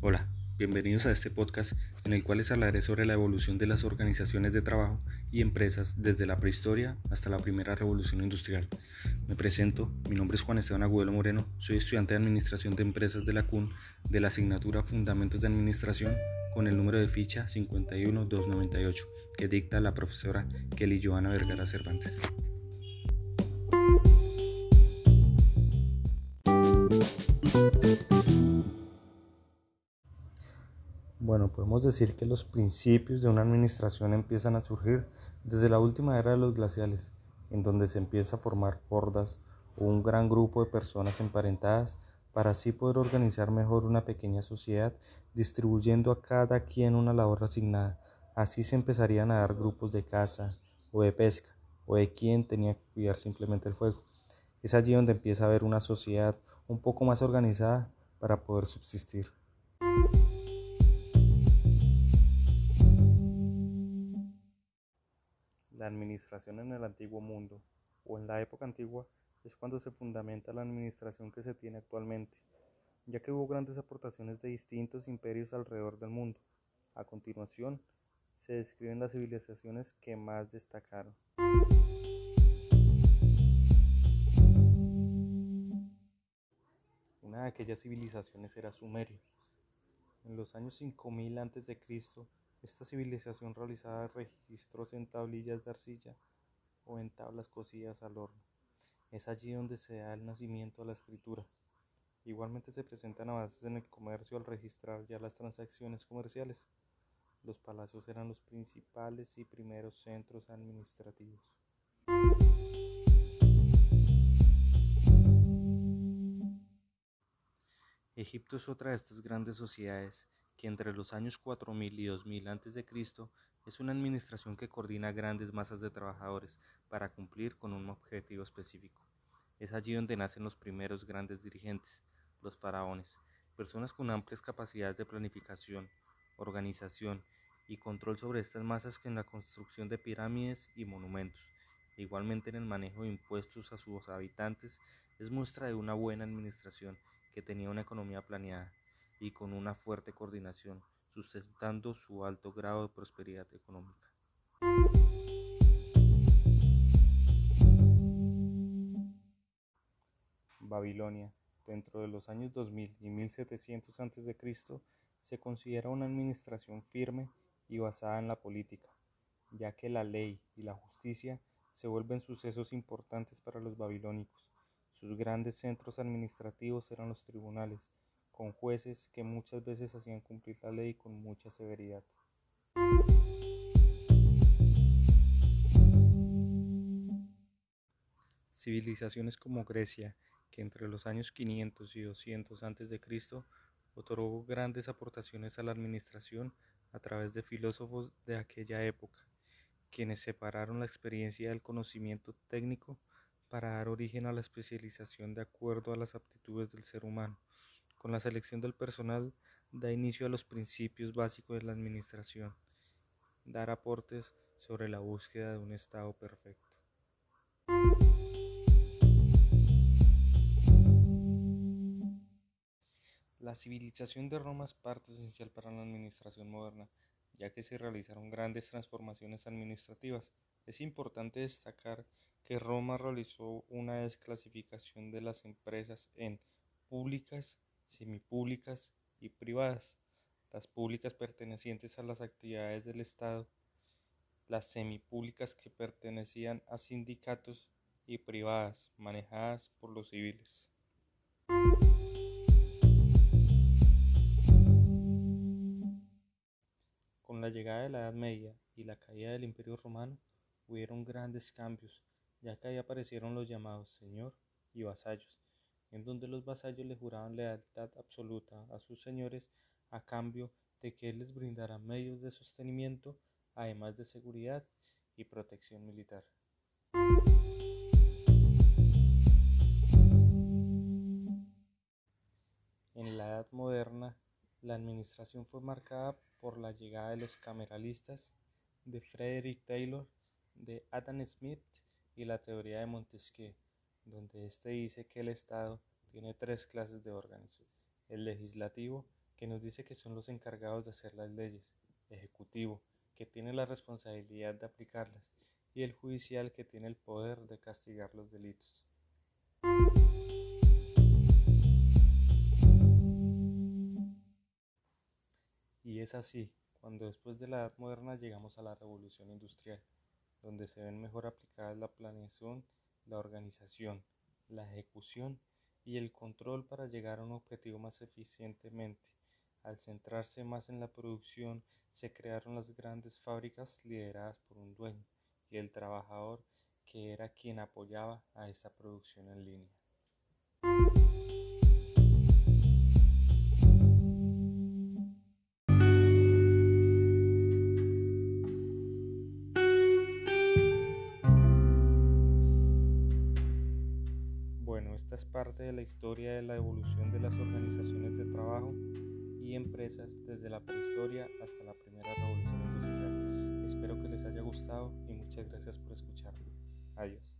Hola, bienvenidos a este podcast en el cual les hablaré sobre la evolución de las organizaciones de trabajo y empresas desde la prehistoria hasta la primera revolución industrial. Me presento, mi nombre es Juan Esteban Agudelo Moreno, soy estudiante de Administración de Empresas de la CUN de la asignatura Fundamentos de Administración con el número de ficha 51298 que dicta la profesora Kelly Joana Vergara Cervantes. Bueno, podemos decir que los principios de una administración empiezan a surgir desde la última era de los glaciales, en donde se empieza a formar hordas o un gran grupo de personas emparentadas para así poder organizar mejor una pequeña sociedad, distribuyendo a cada quien una labor asignada. Así se empezarían a dar grupos de caza o de pesca, o de quien tenía que cuidar simplemente el fuego. Es allí donde empieza a haber una sociedad un poco más organizada para poder subsistir. La administración en el antiguo mundo o en la época antigua es cuando se fundamenta la administración que se tiene actualmente, ya que hubo grandes aportaciones de distintos imperios alrededor del mundo. A continuación, se describen las civilizaciones que más destacaron. Una de aquellas civilizaciones era Sumeria. En los años 5000 a.C., esta civilización realizaba registros en tablillas de arcilla o en tablas cocidas al horno. Es allí donde se da el nacimiento a la escritura. Igualmente se presentan avances en el comercio al registrar ya las transacciones comerciales. Los palacios eran los principales y primeros centros administrativos. Egipto es otra de estas grandes sociedades que entre los años 4000 y 2000 a.C. es una administración que coordina grandes masas de trabajadores para cumplir con un objetivo específico. Es allí donde nacen los primeros grandes dirigentes, los faraones, personas con amplias capacidades de planificación, organización y control sobre estas masas que en la construcción de pirámides y monumentos, igualmente en el manejo de impuestos a sus habitantes, es muestra de una buena administración que tenía una economía planeada y con una fuerte coordinación, sustentando su alto grado de prosperidad económica. Babilonia, dentro de los años 2000 y 1700 a.C., se considera una administración firme y basada en la política, ya que la ley y la justicia se vuelven sucesos importantes para los babilónicos. Sus grandes centros administrativos eran los tribunales, con jueces que muchas veces hacían cumplir la ley con mucha severidad. Civilizaciones como Grecia, que entre los años 500 y 200 a.C. otorgó grandes aportaciones a la administración a través de filósofos de aquella época, quienes separaron la experiencia del conocimiento técnico para dar origen a la especialización de acuerdo a las aptitudes del ser humano. Con la selección del personal da inicio a los principios básicos de la administración, dar aportes sobre la búsqueda de un estado perfecto. La civilización de Roma es parte esencial para la administración moderna, ya que se realizaron grandes transformaciones administrativas. Es importante destacar que Roma realizó una desclasificación de las empresas en públicas, semipúblicas y privadas, las públicas pertenecientes a las actividades del Estado, las semipúblicas que pertenecían a sindicatos y privadas manejadas por los civiles. Con la llegada de la Edad Media y la caída del Imperio Romano hubieron grandes cambios, ya que ahí aparecieron los llamados señor y vasallos, en donde los vasallos le juraban lealtad absoluta a sus señores a cambio de que él les brindara medios de sostenimiento, además de seguridad y protección militar. En la Edad Moderna, la administración fue marcada por la llegada de los cameralistas, de Frederick Taylor, de Adam Smith y la teoría de Montesquieu donde éste dice que el Estado tiene tres clases de órganos, el legislativo, que nos dice que son los encargados de hacer las leyes, ejecutivo, que tiene la responsabilidad de aplicarlas, y el judicial, que tiene el poder de castigar los delitos. Y es así, cuando después de la Edad Moderna llegamos a la Revolución Industrial, donde se ven mejor aplicadas la planeación, la organización, la ejecución y el control para llegar a un objetivo más eficientemente. Al centrarse más en la producción, se crearon las grandes fábricas lideradas por un dueño y el trabajador que era quien apoyaba a esta producción en línea. Parte de la historia de la evolución de las organizaciones de trabajo y empresas desde la prehistoria hasta la primera revolución industrial. Espero que les haya gustado y muchas gracias por escucharme. Adiós.